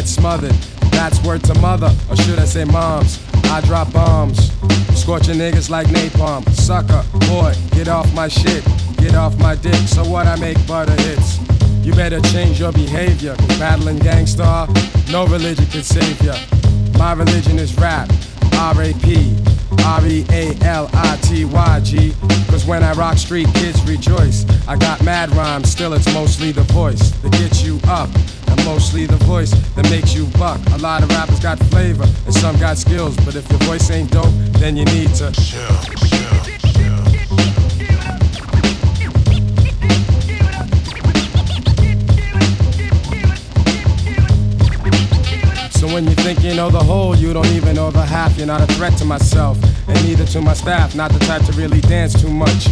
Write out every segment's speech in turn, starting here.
he gets smothered. That's word to mother, or should I say moms? I drop bombs, scorching niggas like napalm. Sucker, boy, get off my shit, get off my dick. So what I make butter hits. You better change your behavior, battling gangsta, no religion can save ya. My religion is rap, R-A-P, R-E-A-L-I-T-Y-G. Cause when I rock street, kids rejoice. I got mad rhymes, still it's mostly the voice that gets you up. And mostly the voice that makes you buck. A lot of rappers got flavor, and some got skills. But if your voice ain't dope, then you need to chill, So when you think you know the whole, you don't even know the half. You're not a threat to myself, and neither to my staff. Not the type to really dance too much.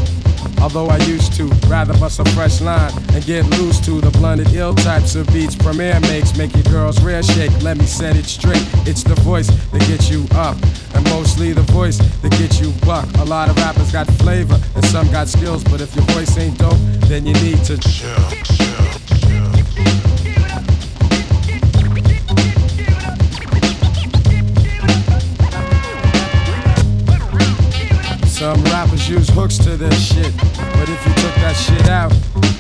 Although I used to rather bust a fresh line and get loose to the blunted ill types of beats Premier makes. Make your girls rear shake. Let me set it straight. It's the voice that gets you up, and mostly the voice that gets you buck. A lot of rappers got flavor and some got skills, but if your voice ain't dope, then you need to chill. chill. Hooks to this shit. But if you took that shit out,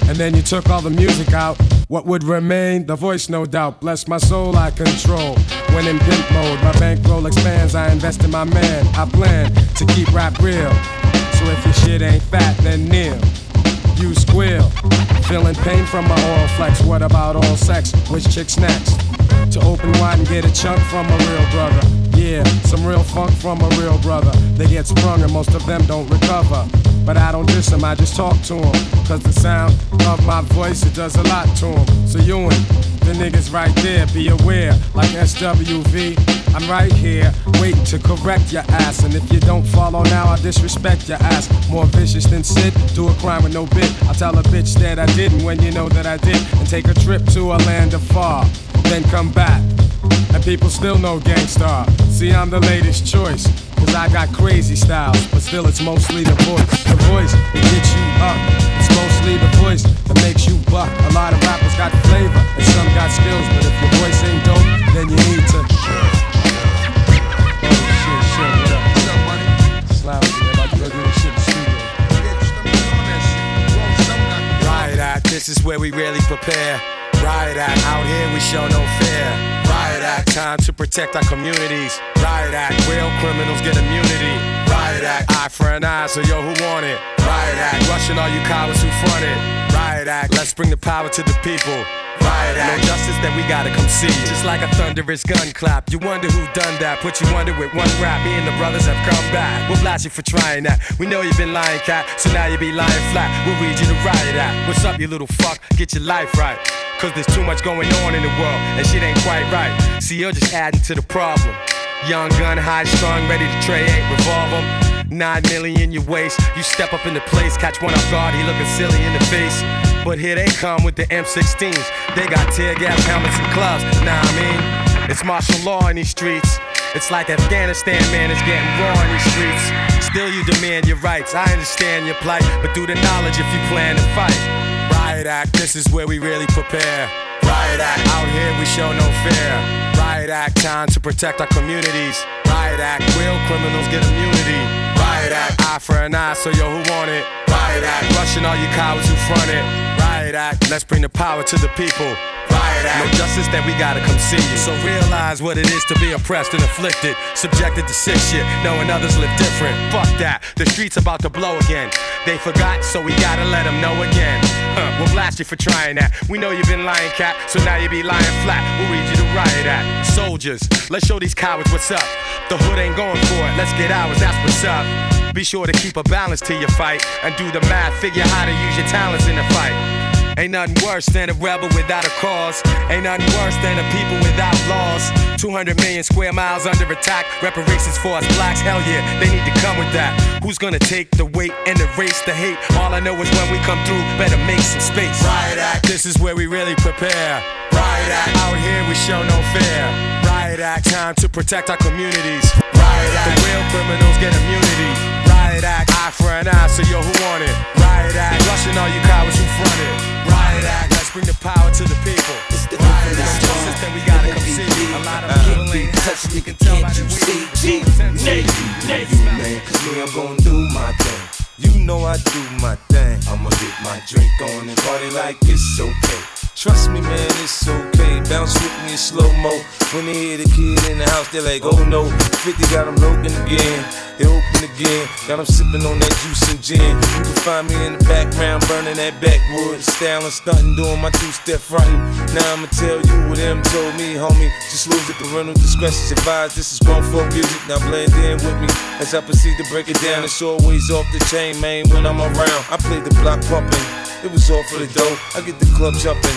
and then you took all the music out, what would remain? The voice, no doubt. Bless my soul, I control. When in pimp mode, my bankroll expands. I invest in my man. I plan to keep rap real. So if your shit ain't fat, then kneel. You squeal. Feeling pain from my oral flex. What about all sex? Which chick's next? To open wide and get a chunk from a real brother. Yeah, some real funk from a real brother. They get sprung and most of them don't recover. But I don't diss them, I just talk to them. Cause the sound of my voice, it does a lot to them. So you and the niggas right there, be aware. Like SWV, I'm right here, waiting to correct your ass. And if you don't follow now, I disrespect your ass. More vicious than Sid, do a crime with no bit. I tell a bitch that I didn't when you know that I did. And take a trip to a land of far, then come back and people still know Gang Starr. See, I'm the latest choice. Cause I got crazy styles, but still it's mostly the voice. The voice that gets you up. It's mostly the voice that makes you buck. A lot of rappers got flavor, and some got skills, but if your voice ain't dope, then you need to. Riot Act, this is where we really prepare. Riot Act, out here we show no fear. Riot Act, time to protect our communities. Riot Act, real criminals get immunity. Riot Act, eye for an eye, so yo, who want it? Riot Act, rushing all you cowards who front it. Riot Act, let's bring the power to the people. Riot Act, no justice that we gotta come see. Just like a thunderous gun clap. You wonder who done that. Put you under with one rap. Me and the brothers have come back. We'll blast you for trying that. We know you've been lying, cat. So now you be lying flat. We'll read you the riot act. What's up, you little fuck? Get your life right. Cause there's too much going on in the world, and shit ain't quite right. See, you're just adding to the problem. Young gun, high strung, ready to trade eight revolver. Nine million in your waist. You step up in the place, catch one off guard, he looking silly in the face. But here they come with the M16s. They got tear gas helmets and clubs. Nah, I mean, it's martial law in these streets. It's like Afghanistan, man, it's getting raw in these streets. Still, you demand your rights. I understand your plight, but through the knowledge if you plan to fight. Riot Act, this is where we really prepare. Riot Act, out here we show no fear. Riot Act, time to protect our communities. Riot Act, real criminals get immunity. Riot Act, eye for an eye, so yo, who want it? Riot Act, rushing all you cowards who front it. Riot Act, let's bring the power to the people. No justice that we gotta come see you. So realize what it is to be oppressed and afflicted, subjected to sick shit, knowing others live different. Fuck that, the streets about to blow again. They forgot, so we gotta let them know again. Huh, we'll blast you for trying that. We know you've been lying, cat, so now you be lying flat. We'll read you the riot act. Soldiers, let's show these cowards what's up. The hood ain't going for it, let's get ours, that's what's up. Be sure to keep a balance to your fight and do the math, figure how to use your talents in the fight. Ain't nothing worse than a rebel without a cause. Ain't nothing worse than a people without laws. 200 million square miles under attack. Reparations for us blacks, hell yeah, they need to come with that. Who's gonna take the weight and erase the hate? All I know is when we come through, better make some space. Riot Act, this is where we really prepare. Riot Act, out here we show no fear. Riot Act, time to protect our communities. Riot Act, the real criminals get immunity. Riot Act, eye for an eye, so yo, who want it? Riot Act, rushing all you cowards who front it. Riot Act, let's bring the power to the people. It's the Riot Act, storm. system we gotta come see. A lot of people ain't touch me, you can tell by the you way see? we you man, cause me, I'm gonna do my thing. You know I do my thing. I'ma get my drink on and party like it's okay. Trust me, man, it's okay. Bounce with me in slow mo. When they hear the kid in the house, they're like, oh no. 50 got them logan again. They open again. Got them sipping on that juice and gin. You can find me in the background, burning that backwood. Styling, stunting, doing my two step fronting. Now I'ma tell you what them told me, homie. Just lose it, The parental discretion advised. This is grown folk music. Now blend in with me as I proceed to break it down. It's always off the chain, man, when I'm around. I play the block pumping. It was all for the dough. I get the club jumping,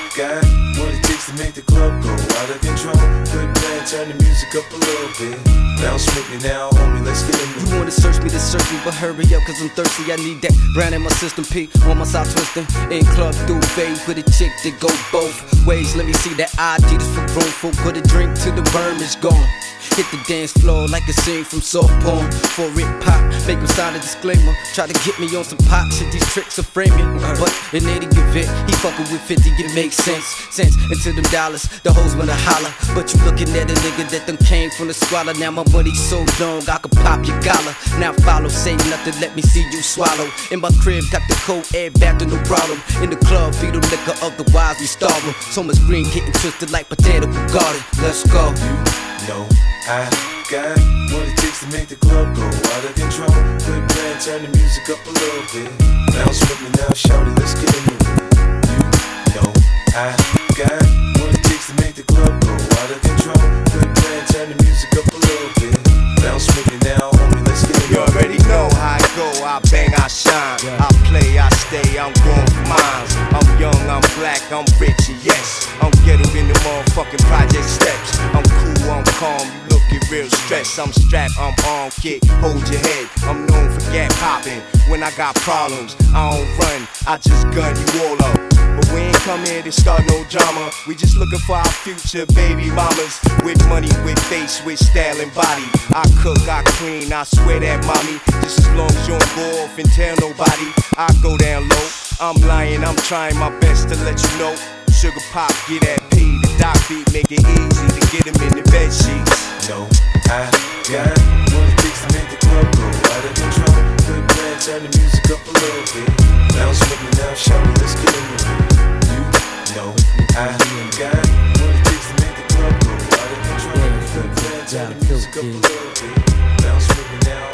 got what it takes to make the club go out of control. Quit playing, turn the music up a little bit. Bounce with me now, homie, let's get it. You wanna search me to search me, but hurry up, cause I'm thirsty. I need that brand in my system. P on my side twisting. In club through fade with a chick that go both ways. Let me see that ID just for room for put a drink till the worm is gone. Hit the dance floor like a scene from soft porn. For it pop, make him sign a disclaimer. Try to get me on some pop shit, these tricks are framing. But in any event, he fucking with 50, it makes sense. Sense into them dollars, the hoes wanna holler. But you looking at a nigga that them came from the squalor. Now my money so long, I could pop your collar. Now follow, say nothing, let me see you swallow. In my crib, got the cold air back to no problem. In the club, feed them liquor, otherwise we starve. So much green getting twisted like potato garden. Let's go. You know I got what it takes to make the club go out of control. Quit playing, turn the music up a little bit. Bounce with me now, shout it, let's get into it. You know I got what it takes to make the club go out of control. Quit playing, turn the music I'm strapped, I'm armed, kick. hold your head. I'm known for gap popping. When I got problems, I don't run, I just gun you all up. But we ain't come here to start no drama. We just looking for our future baby mamas. With money, with face, with style and body. I cook, I clean, I swear that mommy. Just as long as you don't go off and tell nobody, I go down low. I'm lying, I'm trying my best to let you know. Sugar pop, get that P, the doc beat, make it easy to get him in the bed sheets. know I got what it takes to make the club go out of control. Quit playing, turn the music up a little bit. Bounce with me now, shout it, let's get into it. You know I got what it takes to make the club go out of control. Quit playing, turn the music up a little bit. Bounce with me now,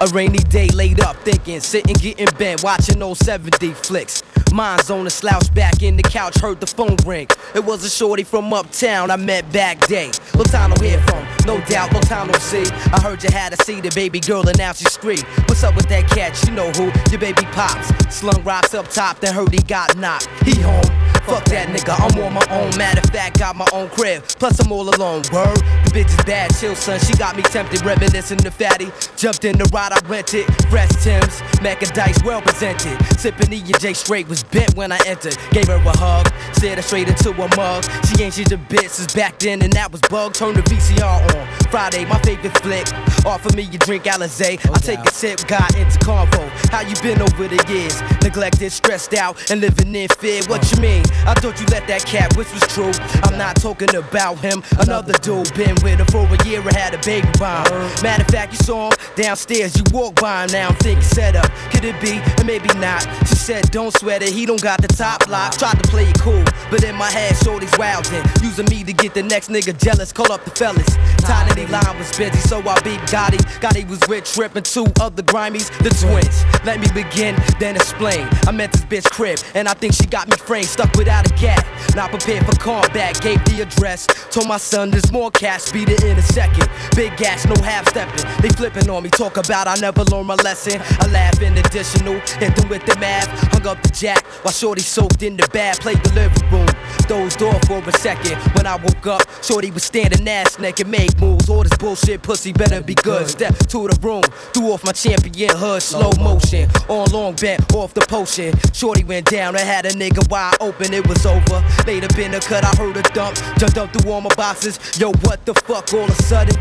A rainy day laid up thinking, sitting getting bent, watching old 70 flicks. Mine's on a slouch back in the couch, heard the phone ring. It was a shorty from uptown I met back day. Long time no hear from, no doubt, long time no see. I heard you had a see the baby girl and now she's free. What's up with that cat? You know who? Your baby pops. Slung rocks up top, then heard he got knocked. He home. Fuck that nigga, I'm on my own. Matter of fact, got my own crib. Plus, I'm all alone. Word, the bitch is bad, chill, son. She got me tempted, reminiscing the fatty. Jumped in the ride, I rented. Fresh Tim's, Mac and Dice, well presented. Sipping and J straight was bent when I entered. Gave her a hug, stared her straight into a mug. She ain't she's a bitch since back then, and that was bug. Turn the VCR on. Friday, my favorite flick. Offer me a drink, Alizé. I oh, take a sip, got into convo. How you been over the years? Neglected, stressed out, and living in fear. What oh. you mean? I thought you let that cat, which was true. I'm not talking about him. Another dude been with her for a year and had a baby bomb. Uh-huh. Matter of fact, you saw him downstairs. You walk by him now. I'm thinking set up. Could it be? Or maybe not. She said, don't sweat it, he don't got the top lock. Tried to play it cool, but in my head, shorty's wildin'. Using me to get the next nigga jealous, call up the fellas. Tiny line was busy, so I beat Gotti. Gotti was with Trip and two other grimies, the twins. Let me begin, then explain. I met this bitch crib, and I think she got me framed, stuck without a gap. Not prepared for combat, gave the address. Told my son there's more cash, beat it in a second. Big gas, no half stepping. They flipping on me, talk about I never learned my lesson. I laugh in additional, hit them with the math. Hung up the jack while Shorty soaked in the bath, played the living room. Dozed off for a second. When I woke up, Shorty was standing ass naked, make moves. All this bullshit pussy better be good. Step to the room, threw off my champion hood, slow motion. On long bent, off the potion. Shorty went down, I had a nigga wide open, it was over. Up in the cut, I heard a dump. Jumped up through all my boxes. Yo, what the fuck all of a sudden?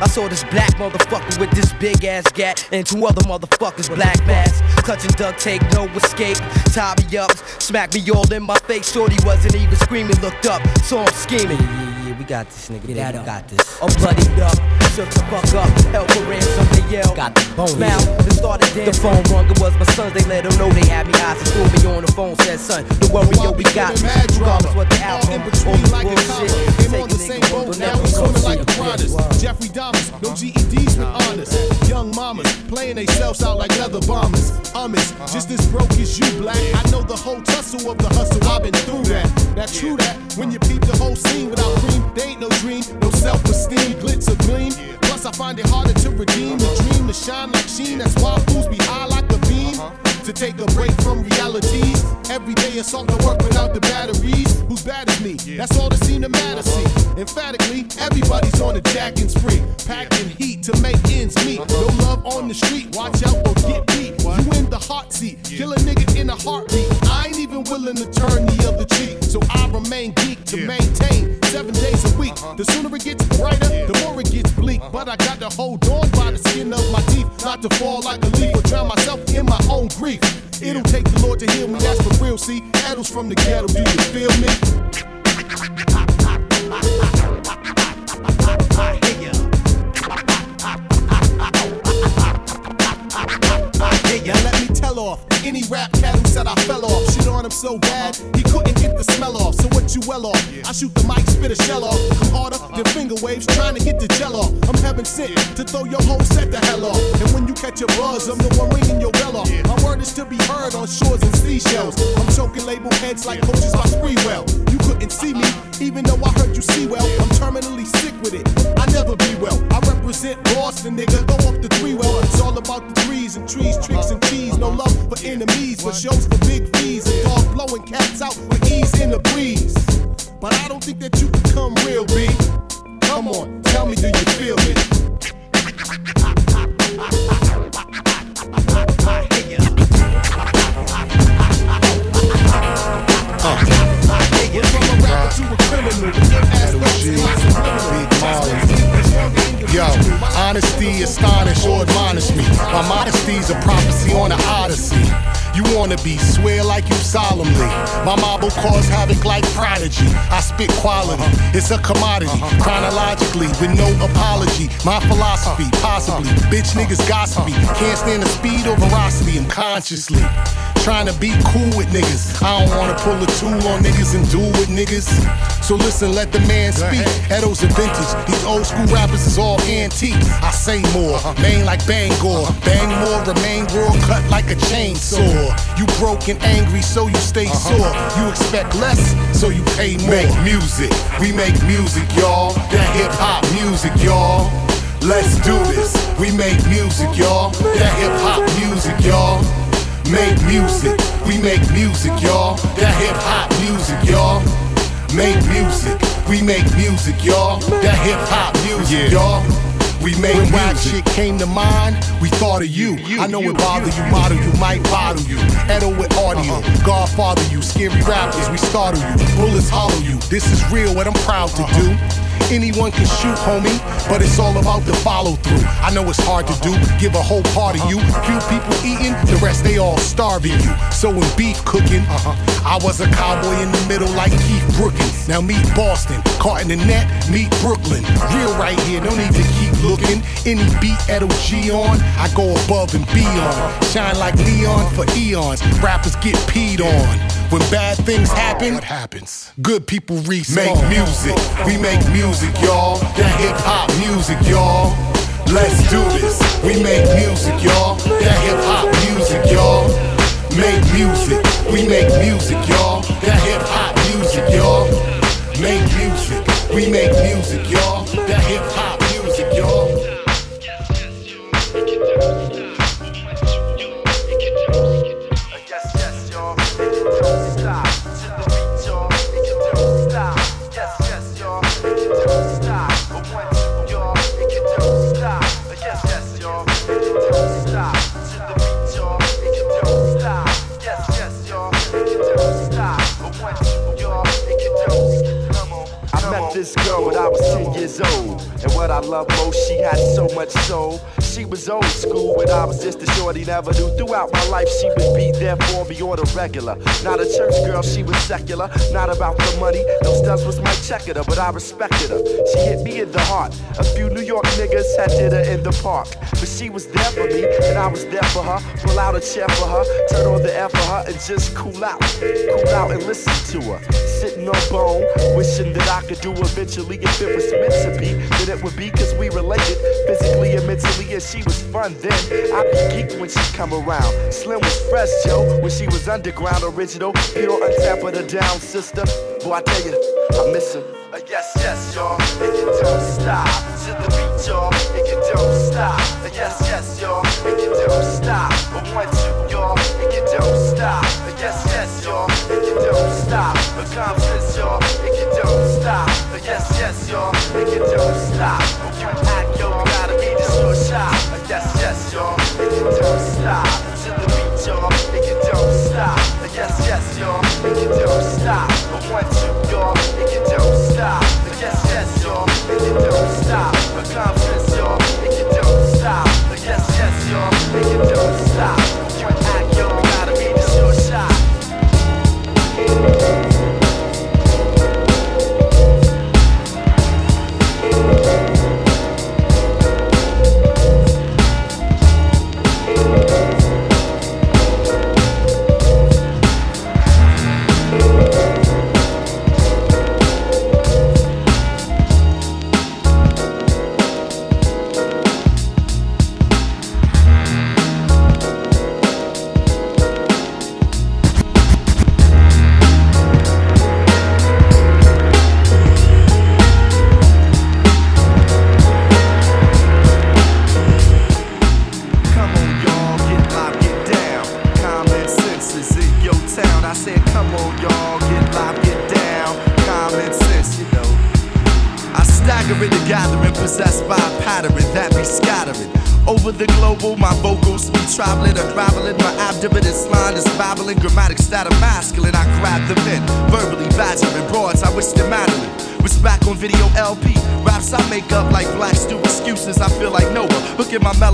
I saw this black motherfucker with this big ass gat and two other motherfuckers black mask. Clutching duct tape, no escape. Tie me up, smack me all in my face. Shorty wasn't even screaming, looked up, saw him scheming. Yeah, yeah, we got this nigga. Yeah, we got this. I'm bloodied up, shook the fuck up, held for ransom, they yelled. Got the bone. Smile, then started dancing. The phone rung, it was my sons, they let them know they had me eyes and threw me on the phone. Said, son, don't worry, yo, we got me. Regardless what the outcome, all the bullshit. Came on the same boat, now we swimming like piranhas. Jeffrey Dahmers, no GEDs with honors. Young mamas playing they themselves out like leather bombers. Hummus, uh-huh. just as broke as you, black. I know the whole tussle of the hustle, I've been through that. Now true that, when you peep the whole scene without cream, they ain't no dream, no self-esteem, glitz or gleam. Plus I find it harder to redeem the dream to shine like sheen. That's why fools be high like the beam. Uh-huh. To take a break from reality. Every day assault the work without the batteries. Who's bad as me? That's all that seem to matter. See, emphatically, everybody's on a jacking spree. Packing heat to make ends meet. Uh-huh. No love on the street, watch out or get beat. You in the hot seat, kill a nigga in a heartbeat. I ain't even willing to turn the other cheek. So I remain geek to maintain seven days a week. Uh-huh. The sooner it gets brighter, the more it gets bleak. Uh-huh. But I got to hold on by the skin of my teeth, not to fall like a leaf or drown myself in my own grief. It'll take the Lord to heal me, that's for real. See, Edel's from the ghetto, do you feel me? Now let me tell off any rap cat who said I fell off. Shit on him so bad, he couldn't get the smell off. So what you well off? I shoot the mic, spit a shell off. Come harder than finger waves, trying to get the gel off. I'm heaven sent to throw your whole set the hell off. And when you catch a buzz, I'm the one ringing your bell off. My word is to be heard on shores and seashells. I'm choking label heads like coaches by Sprewell. You couldn't see me, even though I heard you see well. I'm terminally sick with it. I never be well. I represent Boston, nigga. Go up the three well. It's all about the trees and trees, tricks and for enemies, but shows for big fees. And dog blowing cats out with ease in the breeze. But I don't think that you can come real, B. Come on, tell me, do you feel honesty astonish or admonish me. My modesty's a prophecy on the odyssey. You wanna be swear like you solemnly. My will cause havoc like prodigy. I spit quality, it's a commodity. Chronologically, with no apology. My philosophy, possibly. Bitch niggas gossipy. Can't stand the speed or veracity. I'm consciously trying to be cool with niggas. I don't wanna pull a tool on niggas and duel with niggas. So listen, let the man speak. Edo's a vintage. These old school rappers is all antique. I say more, uh-huh. Maine like Bangor. Uh-huh. Bang more, remain raw, cut like a chainsaw. You broke and angry, so you stay uh-huh. sore. You expect less, so you pay more. Make music, we make music, y'all. That hip hop music, y'all. Let's do this. We make music, y'all. That hip hop music, y'all. Make music, we make music, y'all. That hip hop music, y'all. Make music, we make music, y'all. That hip hop music, y'all. We make when rap shit came to mind, we thought of you. I know it bother you, model you, might bottle you. Edo with audio, uh-huh. Godfather you, scary rappers, we startle you. Bullets hollow you. This is real, what I'm proud to uh-huh. do. Anyone can shoot, homie, but it's all about the follow through. I know it's hard to do, give a whole part of you. Few people eating, the rest they all starving you. So when beef cooking, uh-huh, I was a cowboy in the middle like Keith Brookins. Now meet Boston, caught in the net, meet Brooklyn. Real right here, no need to keep looking. Any beat at OG on, I go above and beyond. Shine like neon for eons. Rappers get peed on. When bad things oh, happen, what happens? Good people respawn. Make music, we make music, y'all. That hip hop music, y'all. Let's do this. We make music, y'all. That hip hop music, y'all. Make music, we make music, y'all. That hip hop music, y'all. Make music, we make music, y'all. That hip hop this girl when I was 10 years old. And what I love most, she had so much soul. She was old school when I was just a shorty, never knew. Throughout my life, she would be there for me on the regular. Not a church girl, she was secular. Not about the money, no studs was my checker, but I respected her. She hit me in the heart. A few New York niggas had dinner in the park. But she was there for me, and I was there for her. Pull out a chair for her, turn on the air for her, and just cool out. Cool out and listen to her. Sitting on bone, wishing that I could do eventually. If it was meant to be, then it would be cause we related physically and mentally. And she was fun then. I'd be geeked when she come around. Slim was fresh, Joe, when she was underground, original, pure, untampered, a down sister. Boy, I tell you, I miss her. Uh, yes, yes, y'all, and you don't stop. To the beat, y'all, and you don't stop. Uh, yes, yes, y'all, and you don't stop.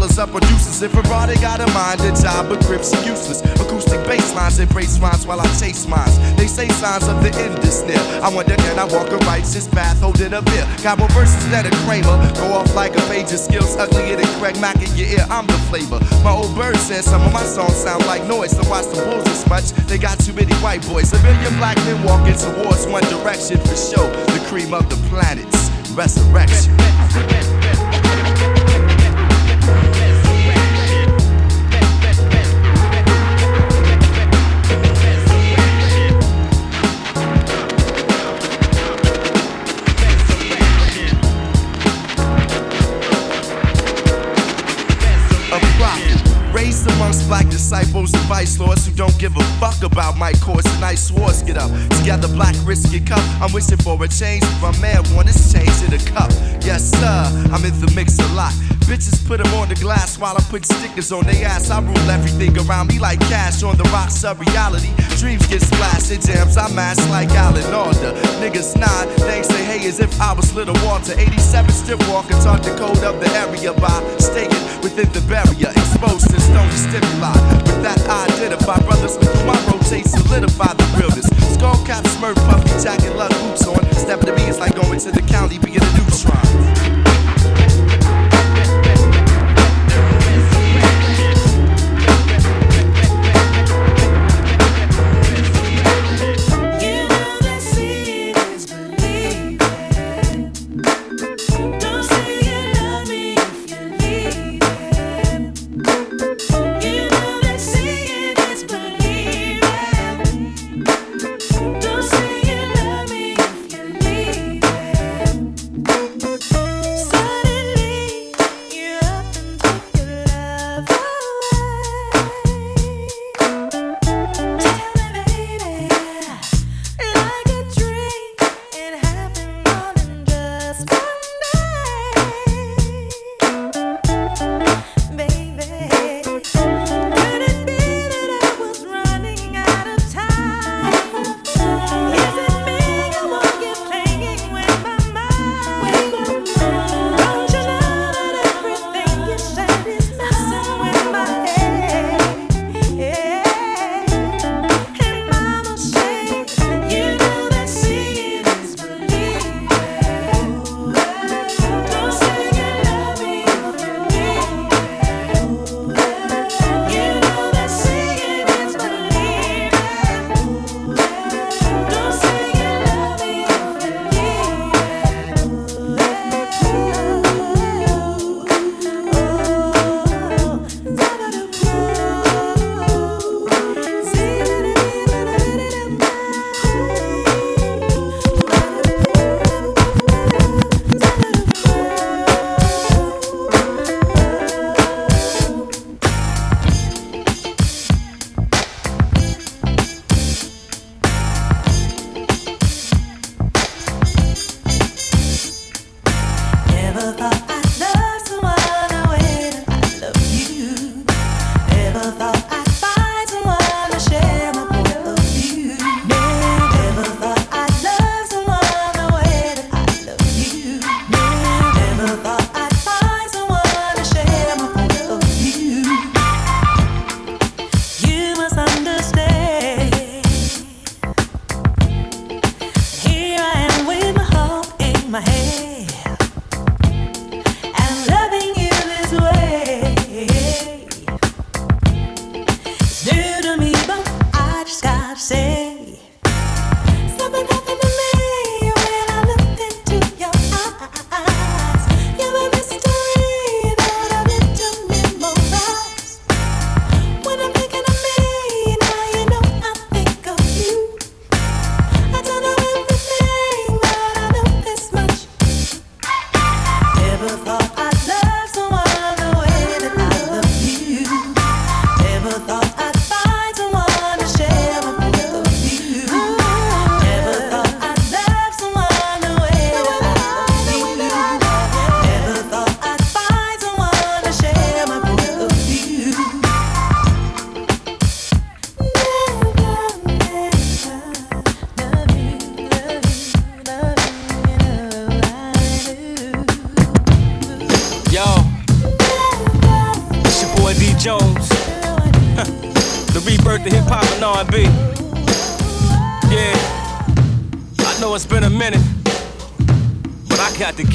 Mellows up producers. If Ferrari got a mind, a job, but grips are useless. Acoustic bass lines embrace rhymes while I chase mines. They say signs of the end is near. I wonder can I walk a righteous path holding a beer? Got more verses than a Kramer. Go off like a page of skills, uglier than Craig Mack in your ear. I'm the flavor. My old bird said some of my songs sound like noise. So watch the bulls as much. They got too many white boys. A million black men walking towards one direction for show. The cream of the planets. Resurrection. Vice lords who don't give a fuck about my course and nice wars get up. Together, black risk your cup. I'm wishing for a change. My man want his change in a cup. Yes, sir, I'm in the mix a lot. Bitches put them on the glass while I put stickers on their ass. I rule everything around me like cash on the rocks of reality. Dreams get splashed in jams, I mash like Alan Alda. Niggas nod, they say hey as if I was Little Walter. 87 strip walking, taught the code of the area by staying the barrier, exposed to stone stimuli. With that, I identify brothers who my rotate solidify the realness. Skull cap, smurf, puffy jacket, lug boots on. Stepping to me is like going to the county, being a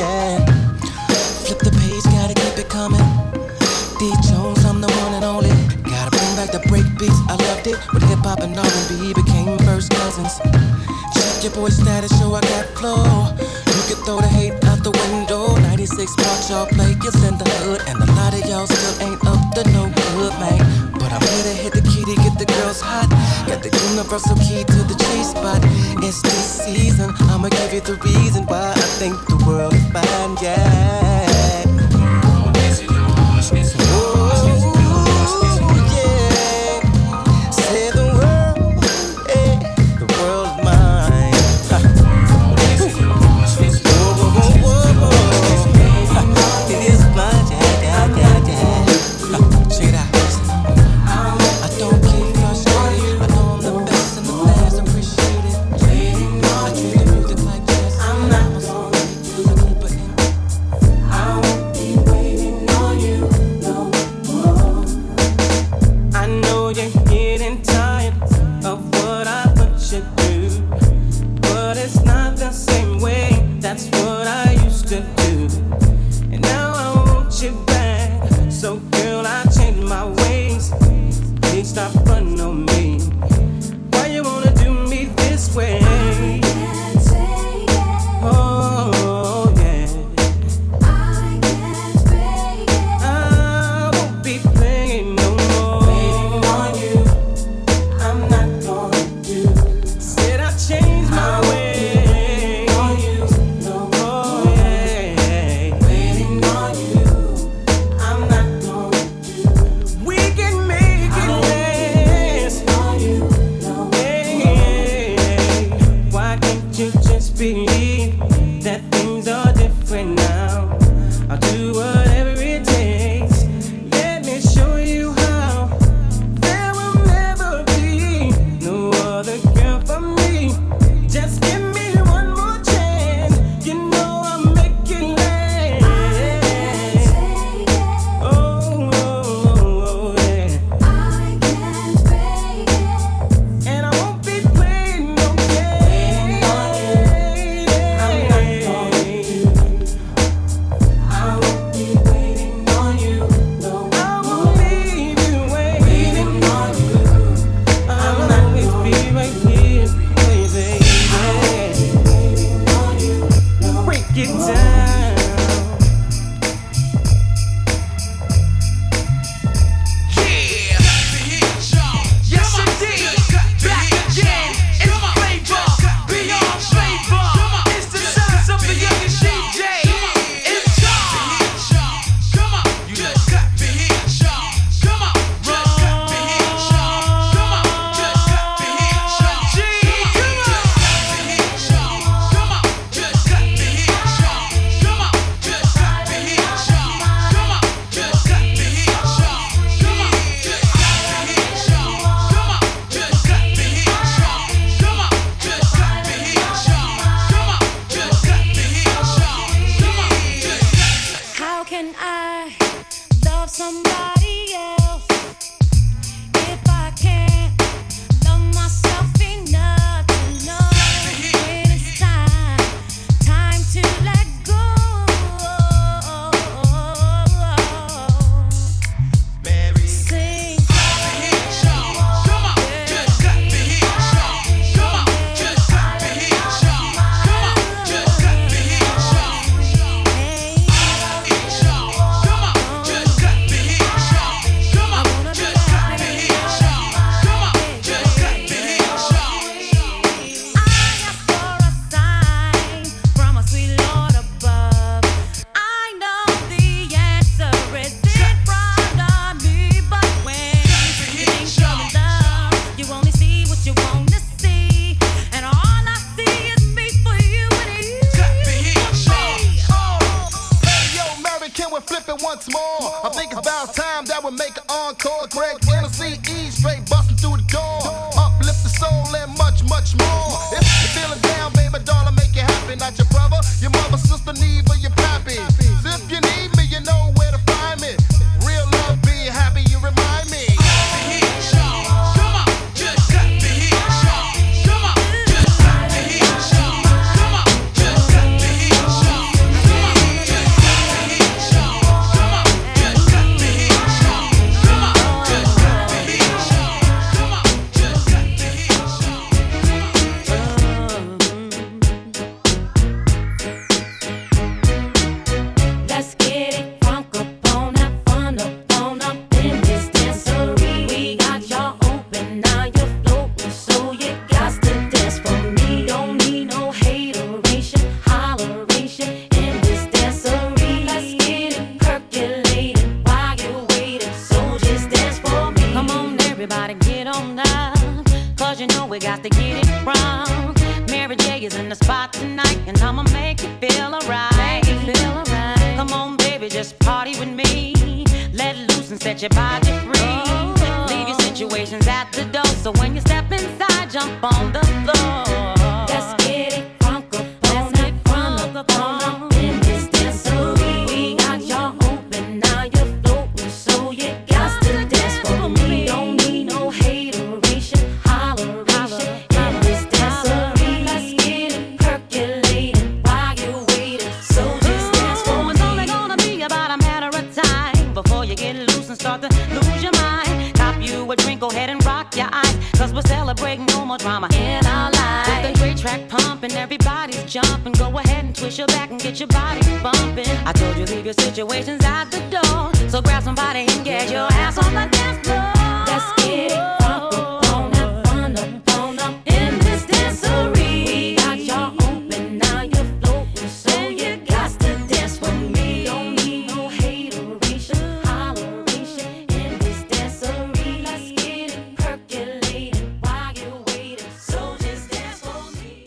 sunshine. Flip the page, gotta keep it coming. D Jones, I'm the one and only. Gotta bring back the break beats, I loved it. When hip hop and R&B became first cousins. Check your boy status, show I got flow. You can throw the hate out the window. 96 Mark, y'all players in the hood, and a lot of y'all still ain't up to no good, man. But I'm here to hit the key to get the girls hot. Got the universal key to the G spot. It's this season, I'ma give you the reason why I think the world is fine, yeah.